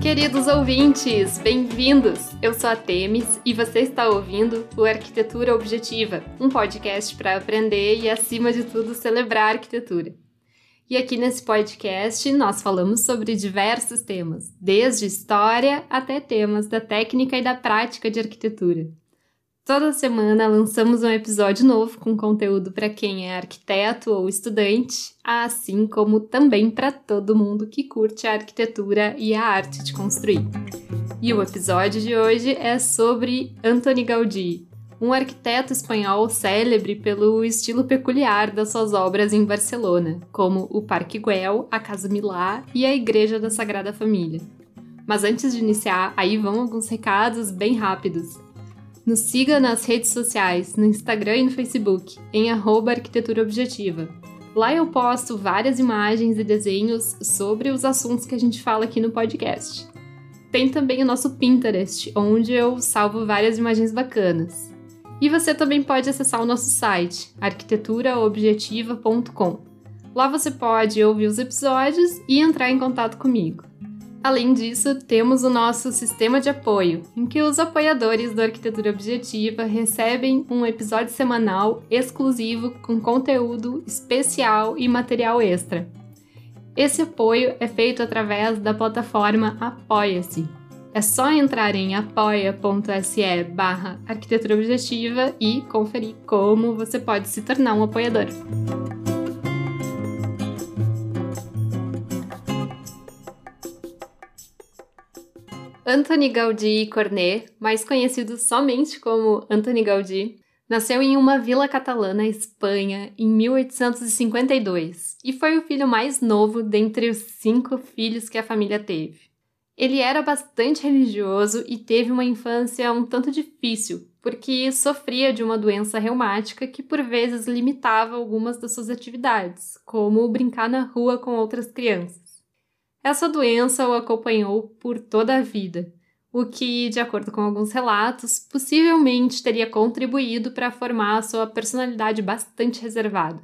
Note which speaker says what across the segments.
Speaker 1: Queridos ouvintes, bem-vindos! Eu sou a Temis e você está ouvindo o Arquitetura Objetiva, um podcast para aprender e, acima de tudo, celebrar arquitetura. E aqui nesse podcast nós falamos sobre diversos temas, desde história até temas da técnica e da prática de arquitetura. Toda semana lançamos um episódio novo com conteúdo para quem é arquiteto ou estudante, assim como também para todo mundo que curte a arquitetura e a arte de construir. E o episódio de hoje é sobre Antoni Gaudí, um arquiteto espanhol célebre pelo estilo peculiar das suas obras em Barcelona, como o Parque Güell, a Casa Milá e a Igreja da Sagrada Família. Mas antes de iniciar, aí vão alguns recados bem rápidos. Nos siga nas redes sociais, no Instagram e no Facebook, em arquitetura objetiva. Lá eu posto várias imagens e desenhos sobre os assuntos que a gente fala aqui no podcast. Tem também o nosso Pinterest, onde eu salvo várias imagens bacanas. E você também pode acessar o nosso site, arquiteturaobjetiva.com. Lá você pode ouvir os episódios e entrar em contato comigo. Além disso, temos o nosso sistema de apoio, em que os apoiadores do Arquitetura Objetiva recebem um episódio semanal exclusivo com conteúdo especial e material extra. Esse apoio é feito através da plataforma Apoia-se. É só entrar em apoia.se barra arquitetura objetiva e conferir como você pode se tornar um apoiador. Antoni Gaudí Cornet, mais conhecido somente como Antoni Gaudí, nasceu em uma vila catalana, Espanha, em 1852 e foi o filho mais novo dentre os cinco filhos que a família teve. Ele era bastante religioso e teve uma infância um tanto difícil, porque sofria de uma doença reumática que por vezes limitava algumas das suas atividades, como brincar na rua com outras crianças. Essa doença o acompanhou por toda a vida, o que, de acordo com alguns relatos, possivelmente teria contribuído para formar sua personalidade bastante reservada.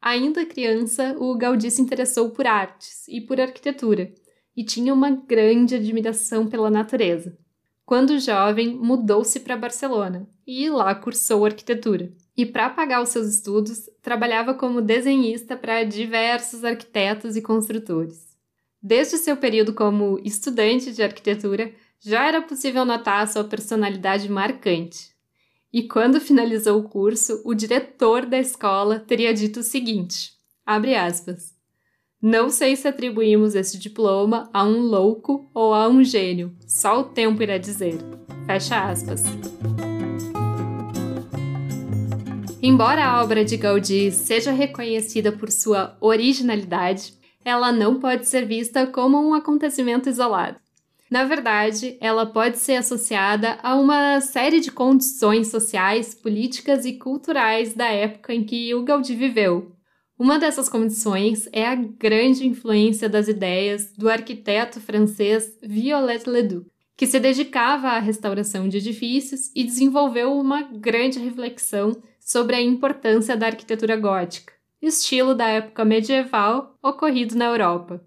Speaker 1: Ainda criança, o Gaudí se interessou por artes e por arquitetura, e tinha uma grande admiração pela natureza. Quando jovem, mudou-se para Barcelona e lá cursou arquitetura. E para pagar os seus estudos, trabalhava como desenhista para diversos arquitetos e construtores. Desde seu período como estudante de arquitetura, já era possível notar sua personalidade marcante. E quando finalizou o curso, o diretor da escola teria dito o seguinte: abre aspas. Não sei se atribuímos esse diploma a um louco ou a um gênio, só o tempo irá dizer. Fecha aspas. Embora a obra de Gaudí seja reconhecida por sua originalidade, ela não pode ser vista como um acontecimento isolado. Na verdade, ela pode ser associada a uma série de condições sociais, políticas e culturais da época em que o Gaudí viveu. Uma dessas condições é a grande influência das ideias do arquiteto francês Violet Ledoux, que se dedicava à restauração de edifícios e desenvolveu uma grande reflexão sobre a importância da arquitetura gótica estilo da época medieval ocorrido na Europa.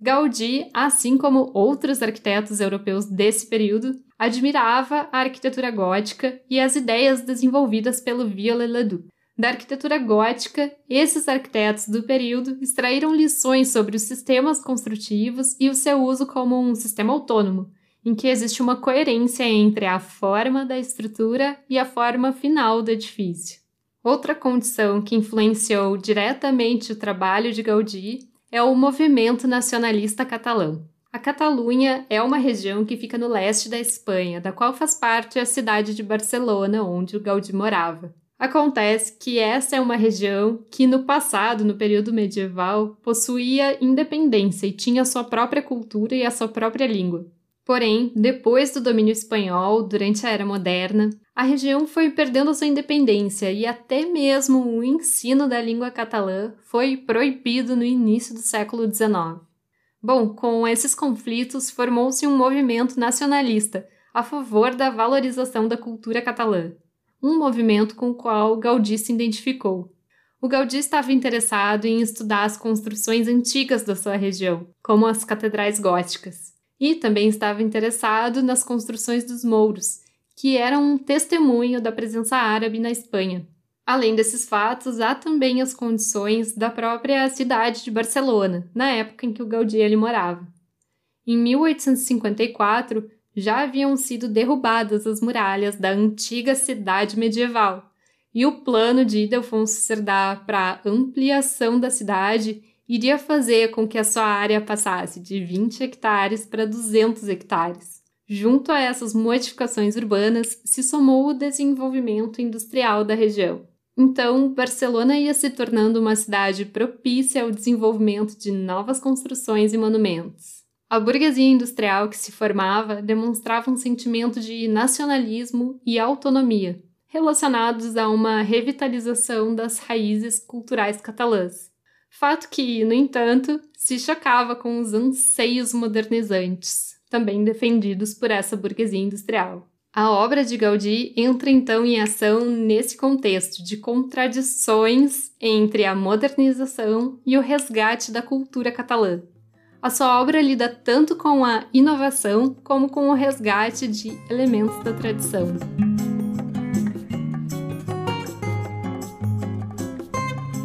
Speaker 1: Gaudí, assim como outros arquitetos europeus desse período, admirava a arquitetura gótica e as ideias desenvolvidas pelo Viollet-le-Duc. Da arquitetura gótica, esses arquitetos do período extraíram lições sobre os sistemas construtivos e o seu uso como um sistema autônomo, em que existe uma coerência entre a forma da estrutura e a forma final do edifício. Outra condição que influenciou diretamente o trabalho de Gaudí é o movimento nacionalista catalão. A Catalunha é uma região que fica no leste da Espanha, da qual faz parte a cidade de Barcelona, onde o Gaudí morava. Acontece que essa é uma região que, no passado, no período medieval, possuía independência e tinha sua própria cultura e a sua própria língua. Porém, depois do domínio espanhol, durante a Era Moderna, a região foi perdendo sua independência e até mesmo o ensino da língua catalã foi proibido no início do século XIX. Bom, com esses conflitos formou-se um movimento nacionalista a favor da valorização da cultura catalã, um movimento com o qual Gaudí se identificou. O Gaudí estava interessado em estudar as construções antigas da sua região, como as catedrais góticas, e também estava interessado nas construções dos mouros, que eram um testemunho da presença árabe na Espanha. Além desses fatos, há também as condições da própria cidade de Barcelona, na época em que o Gaudí ali morava. Em 1854, já haviam sido derrubadas as muralhas da antiga cidade medieval, e o plano de Ildefonso Cerdá para ampliação da cidade iria fazer com que a sua área passasse de 20 hectares para 200 hectares. Junto a essas modificações urbanas se somou o desenvolvimento industrial da região. Então, Barcelona ia se tornando uma cidade propícia ao desenvolvimento de novas construções e monumentos. A burguesia industrial que se formava demonstrava um sentimento de nacionalismo e autonomia, relacionados a uma revitalização das raízes culturais catalãs. Fato que, no entanto, se chocava com os anseios modernizantes, também defendidos por essa burguesia industrial. A obra de Gaudí entra então em ação nesse contexto de contradições entre a modernização e o resgate da cultura catalã. A sua obra lida tanto com a inovação como com o resgate de elementos da tradição.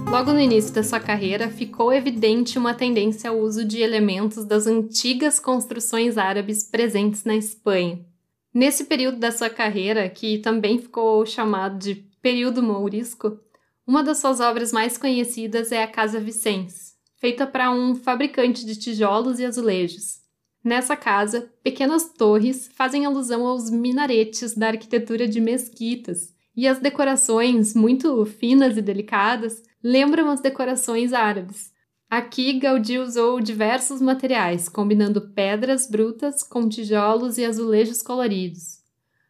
Speaker 1: Logo no início da sua carreira, ficou evidente uma tendência ao uso de elementos das antigas construções árabes presentes na Espanha. Nesse período da sua carreira, que também ficou chamado de período mourisco, uma das suas obras mais conhecidas é a Casa Vicens, feita para um fabricante de tijolos e azulejos. Nessa casa, pequenas torres fazem alusão aos minaretes da arquitetura de mesquitas, e as decorações, muito finas e delicadas, lembram as decorações árabes. Aqui, Gaudí usou diversos materiais, combinando pedras brutas com tijolos e azulejos coloridos.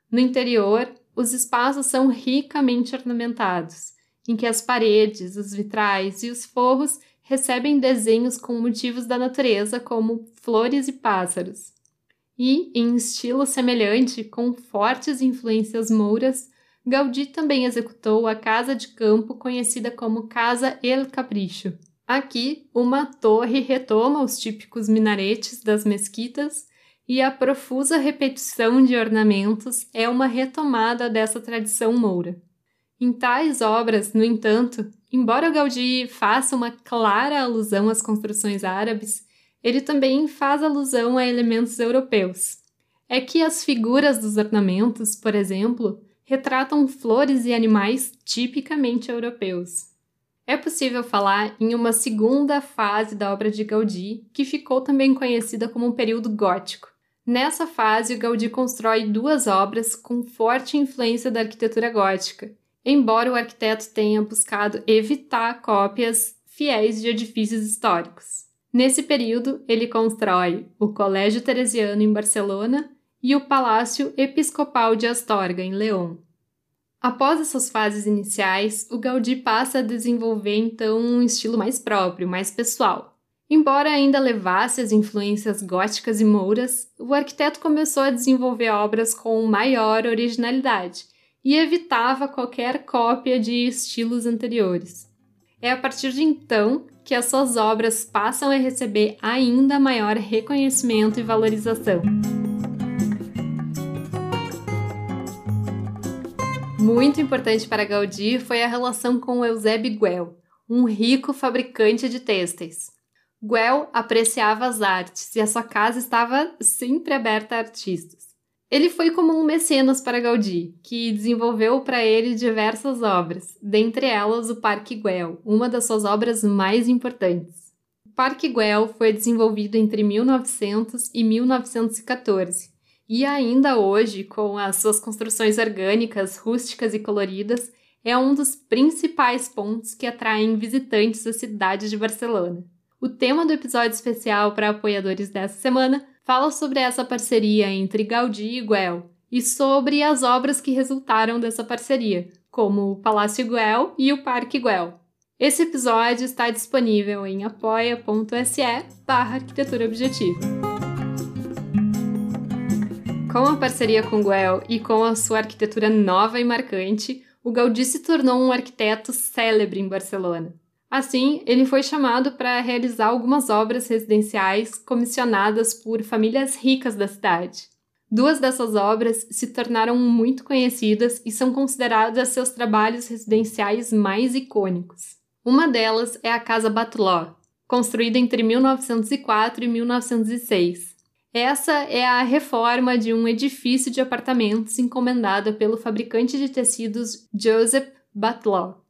Speaker 1: No interior, os espaços são ricamente ornamentados, em que as paredes, os vitrais e os forros recebem desenhos com motivos da natureza, como flores e pássaros. E, em estilo semelhante, com fortes influências mouras, Gaudí também executou a casa de campo conhecida como Casa El Capricho. Aqui, uma torre retoma os típicos minaretes das mesquitas e a profusa repetição de ornamentos é uma retomada dessa tradição moura. Em tais obras, no entanto, embora Gaudí faça uma clara alusão às construções árabes, ele também faz alusão a elementos europeus. É que as figuras dos ornamentos, por exemplo, retratam flores e animais tipicamente europeus. É possível falar em uma segunda fase da obra de Gaudí, que ficou também conhecida como o período gótico. Nessa fase, Gaudí constrói duas obras com forte influência da arquitetura gótica, embora o arquiteto tenha buscado evitar cópias fiéis de edifícios históricos. Nesse período, ele constrói o Colégio Teresiano em Barcelona e o Palácio Episcopal de Astorga, em León. Após essas fases iniciais, o Gaudí passa a desenvolver então um estilo mais próprio, mais pessoal. Embora ainda levasse as influências góticas e mouras, o arquiteto começou a desenvolver obras com maior originalidade e evitava qualquer cópia de estilos anteriores. É a partir de então que as suas obras passam a receber ainda maior reconhecimento e valorização. Muito importante para Gaudí foi a relação com Eusébio Guel, um rico fabricante de têxteis. Guel apreciava as artes e a sua casa estava sempre aberta a artistas. Ele foi como um mecenas para Gaudí, que desenvolveu para ele diversas obras, dentre elas o Parque Güell, uma das suas obras mais importantes. O Parque Güell foi desenvolvido entre 1900 e 1914 e ainda hoje, com as suas construções orgânicas, rústicas e coloridas, é um dos principais pontos que atraem visitantes à cidade de Barcelona. O tema do episódio especial para apoiadores dessa semana fala sobre essa parceria entre Gaudí e Güell e sobre as obras que resultaram dessa parceria, como o Palácio Güell e o Parque Güell. Esse episódio está disponível em apoia.se barra arquitetura objetiva. Com a parceria com Guel e com a sua arquitetura nova e marcante, o Gaudí se tornou um arquiteto célebre em Barcelona. Assim, ele foi chamado para realizar algumas obras residenciais comissionadas por famílias ricas da cidade. Duas dessas obras se tornaram muito conhecidas e são consideradas seus trabalhos residenciais mais icônicos. Uma delas é a Casa Batlló, construída entre 1904 e 1906. Essa é a reforma de um edifício de apartamentos encomendada pelo fabricante de tecidos Joseph Batlló.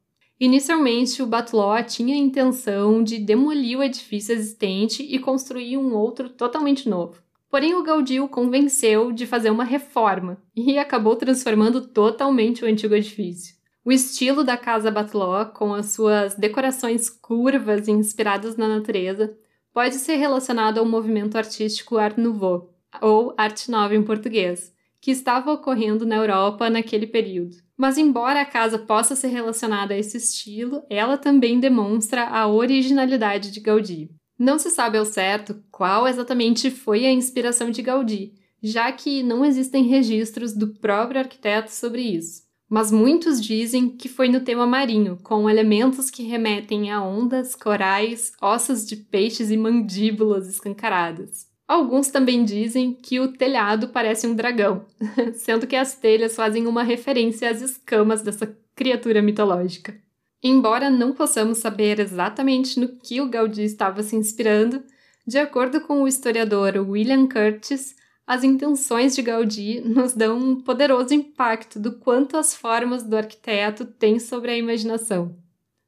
Speaker 1: Inicialmente, o Batlló tinha a intenção de demolir o edifício existente e construir um outro totalmente novo. Porém, o Gaudí o convenceu de fazer uma reforma e acabou transformando totalmente o antigo edifício. O estilo da Casa Batlló, com as suas decorações curvas inspiradas na natureza, pode ser relacionado ao movimento artístico Art Nouveau, ou Arte Nova em português, que estava ocorrendo na Europa naquele período. Mas, embora a casa possa ser relacionada a esse estilo, ela também demonstra a originalidade de Gaudí. Não se sabe ao certo qual exatamente foi a inspiração de Gaudí, já que não existem registros do próprio arquiteto sobre isso. Mas muitos dizem que foi no tema marinho, com elementos que remetem a ondas, corais, ossos de peixes e mandíbulas escancaradas. Alguns também dizem que o telhado parece um dragão, sendo que as telhas fazem uma referência às escamas dessa criatura mitológica. Embora não possamos saber exatamente no que o Gaudí estava se inspirando, de acordo com o historiador William Curtis, as intenções de Gaudí nos dão um poderoso impacto do quanto as formas do arquiteto têm sobre a imaginação.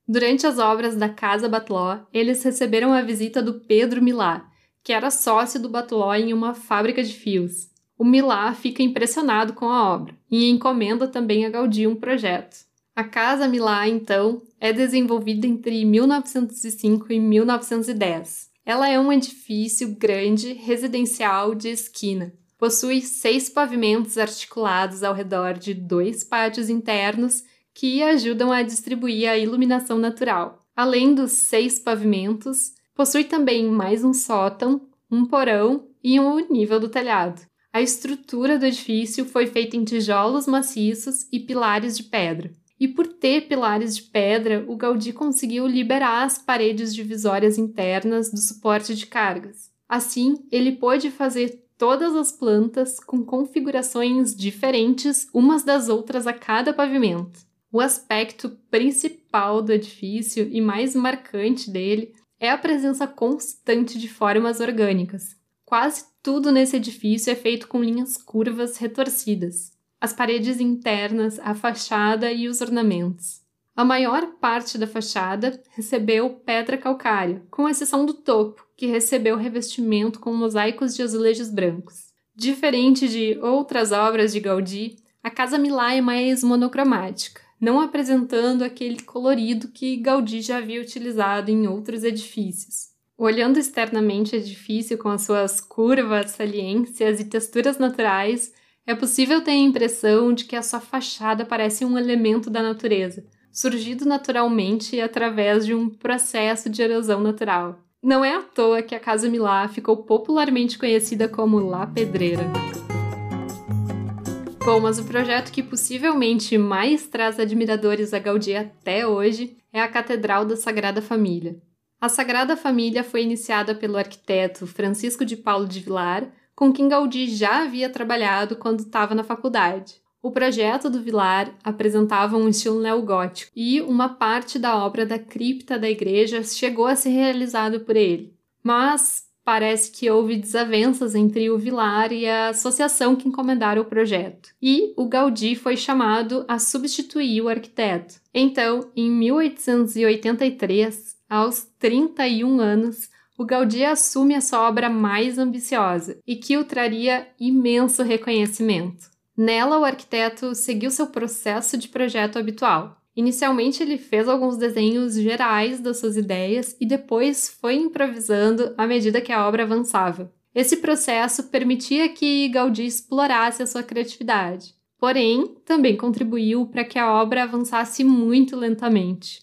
Speaker 1: Durante as obras da Casa Batlló, eles receberam a visita do Pedro Milá, que era sócio do Batlló em uma fábrica de fios. O Milá fica impressionado com a obra e encomenda também a Gaudí um projeto. A Casa Milá, então, é desenvolvida entre 1905 e 1910. Ela é um edifício grande, residencial de esquina. Possui seis pavimentos articulados ao redor de dois pátios internos que ajudam a distribuir a iluminação natural. Além dos seis pavimentos, possui também mais um sótão, um porão e um nível do telhado. A estrutura do edifício foi feita em tijolos maciços e pilares de pedra. E por ter pilares de pedra, o Gaudí conseguiu liberar as paredes divisórias internas do suporte de cargas. Assim, ele pôde fazer todas as plantas com configurações diferentes umas das outras a cada pavimento. O aspecto principal do edifício e mais marcante dele é a presença constante de formas orgânicas. Quase tudo nesse edifício é feito com linhas curvas retorcidas as paredes internas, a fachada e os ornamentos. A maior parte da fachada recebeu pedra calcária, com exceção do topo, que recebeu revestimento com mosaicos de azulejos brancos. Diferente de outras obras de Gaudí, a Casa Milá é mais monocromática, não apresentando aquele colorido que Gaudí já havia utilizado em outros edifícios. Olhando externamente o edifício com as suas curvas, saliências e texturas naturais, é possível ter a impressão de que a sua fachada parece um elemento da natureza, surgido naturalmente através de um processo de erosão natural. Não é à toa que a Casa Milá ficou popularmente conhecida como La Pedreira. Bom, mas o projeto que possivelmente mais traz admiradores a Gaudí até hoje é a Catedral da Sagrada Família. A Sagrada Família foi iniciada pelo arquiteto Francisco de Paulo de Vilar com quem Gaudí já havia trabalhado quando estava na faculdade. O projeto do Vilar apresentava um estilo neogótico e uma parte da obra da cripta da igreja chegou a ser realizada por ele. Mas parece que houve desavenças entre o Vilar e a associação que encomendaram o projeto, e o Gaudí foi chamado a substituir o arquiteto. Então, em 1883, aos 31 anos, o Gaudí assume a sua obra mais ambiciosa e que o traria imenso reconhecimento. Nela, o arquiteto seguiu seu processo de projeto habitual. Inicialmente, ele fez alguns desenhos gerais das suas ideias e depois foi improvisando à medida que a obra avançava. Esse processo permitia que Gaudí explorasse a sua criatividade, porém, também contribuiu para que a obra avançasse muito lentamente.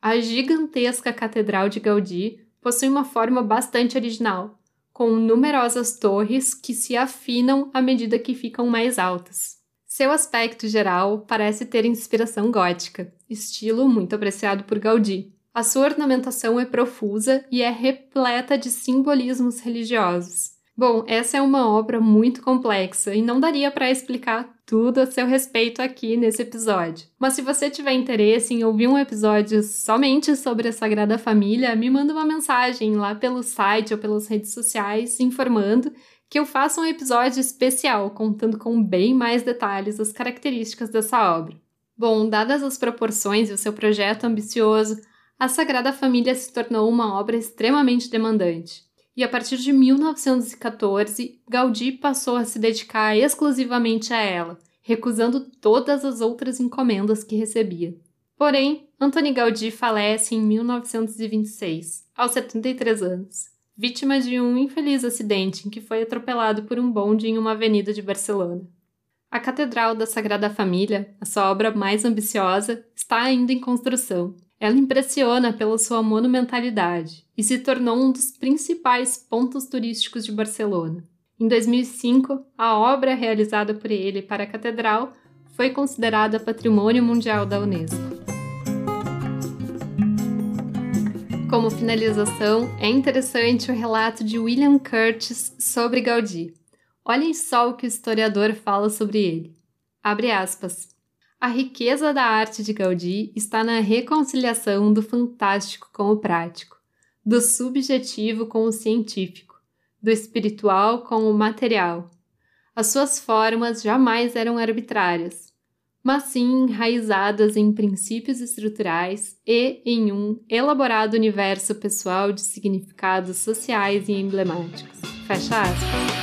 Speaker 1: A gigantesca Catedral de Gaudí possui uma forma bastante original, com numerosas torres que se afinam à medida que ficam mais altas. Seu aspecto geral parece ter inspiração gótica, estilo muito apreciado por Gaudí. A sua ornamentação é profusa e é repleta de simbolismos religiosos. Bom, essa é uma obra muito complexa e não daria para explicar tudo a seu respeito aqui nesse episódio. Mas se você tiver interesse em ouvir um episódio somente sobre a Sagrada Família, me manda uma mensagem lá pelo site ou pelas redes sociais informando que eu faço um episódio especial contando com bem mais detalhes as características dessa obra. Bom, dadas as proporções e o seu projeto ambicioso, a Sagrada Família se tornou uma obra extremamente demandante. E a partir de 1914, Gaudí passou a se dedicar exclusivamente a ela, recusando todas as outras encomendas que recebia. Porém, Antoni Gaudí falece em 1926, aos 73 anos, vítima de um infeliz acidente em que foi atropelado por um bonde em uma avenida de Barcelona. A Catedral da Sagrada Família, a sua obra mais ambiciosa, está ainda em construção ela impressiona pela sua monumentalidade e se tornou um dos principais pontos turísticos de Barcelona. Em 2005, a obra realizada por ele para a catedral foi considerada Patrimônio Mundial da Unesco. Como finalização, é interessante o relato de William Curtis sobre Gaudí. Olhem só o que o historiador fala sobre ele. Abre aspas. A riqueza da arte de Gaudí está na reconciliação do fantástico com o prático, do subjetivo com o científico, do espiritual com o material. As suas formas jamais eram arbitrárias, mas sim enraizadas em princípios estruturais e em um elaborado universo pessoal de significados sociais e emblemáticos. Fecha aspas.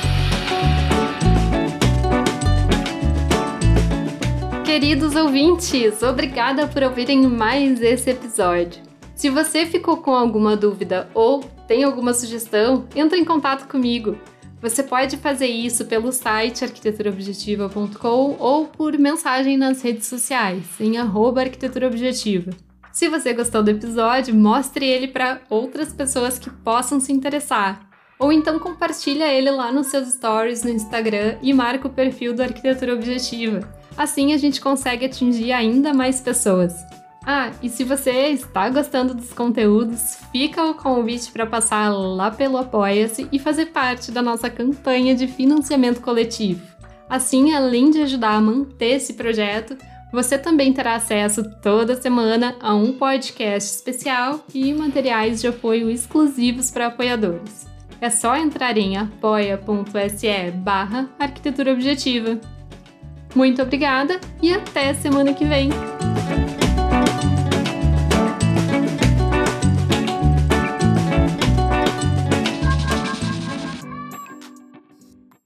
Speaker 1: queridos ouvintes! Obrigada por ouvirem mais esse episódio. Se você ficou com alguma dúvida ou tem alguma sugestão, entre em contato comigo. Você pode fazer isso pelo site arquiteturobjetiva.com ou por mensagem nas redes sociais, em arquiteturobjetiva. Se você gostou do episódio, mostre ele para outras pessoas que possam se interessar. Ou então compartilha ele lá nos seus stories no Instagram e marca o perfil do Arquitetura Objetiva. Assim a gente consegue atingir ainda mais pessoas. Ah, e se você está gostando dos conteúdos, fica o convite para passar lá pelo Apoia-se e fazer parte da nossa campanha de financiamento coletivo. Assim, além de ajudar a manter esse projeto, você também terá acesso toda semana a um podcast especial e materiais de apoio exclusivos para apoiadores. É só entrar em apoia.se barra arquitetura objetiva. Muito obrigada e até semana que vem!